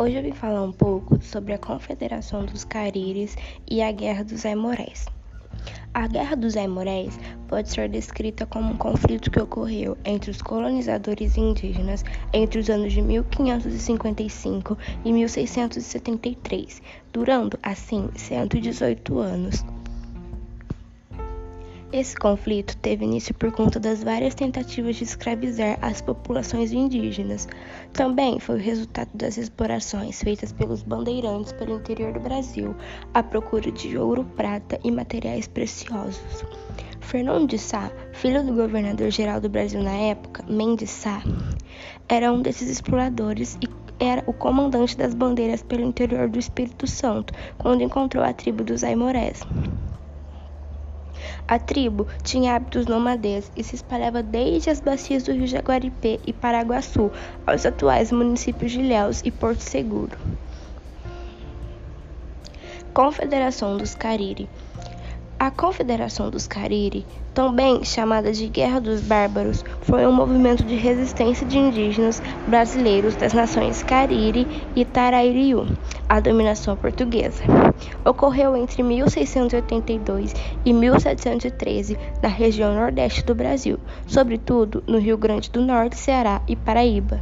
Hoje eu vim falar um pouco sobre a Confederação dos Carires e a Guerra dos Aimorés. A Guerra dos Aimorés pode ser descrita como um conflito que ocorreu entre os colonizadores indígenas entre os anos de 1555 e 1673, durando assim 118 anos. Esse conflito teve início por conta das várias tentativas de escravizar as populações indígenas. Também foi o resultado das explorações feitas pelos bandeirantes pelo interior do Brasil à procura de ouro, prata e materiais preciosos. Fernando de Sá, filho do governador-geral do Brasil na época, Mendes Sá, era um desses exploradores e era o comandante das bandeiras pelo interior do Espírito Santo, quando encontrou a tribo dos Aimorés. A tribo tinha hábitos nômades e se espalhava desde as bacias do rio Jaguaribe e Paraguaçu aos atuais municípios de Ilhéus e Porto Seguro. Confederação dos Cariri a Confederação dos Cariri, também chamada de Guerra dos Bárbaros, foi um movimento de resistência de indígenas brasileiros das nações Cariri e Tarairiú à dominação portuguesa. Ocorreu entre 1682 e 1713 na região nordeste do Brasil, sobretudo no Rio Grande do Norte, Ceará e Paraíba.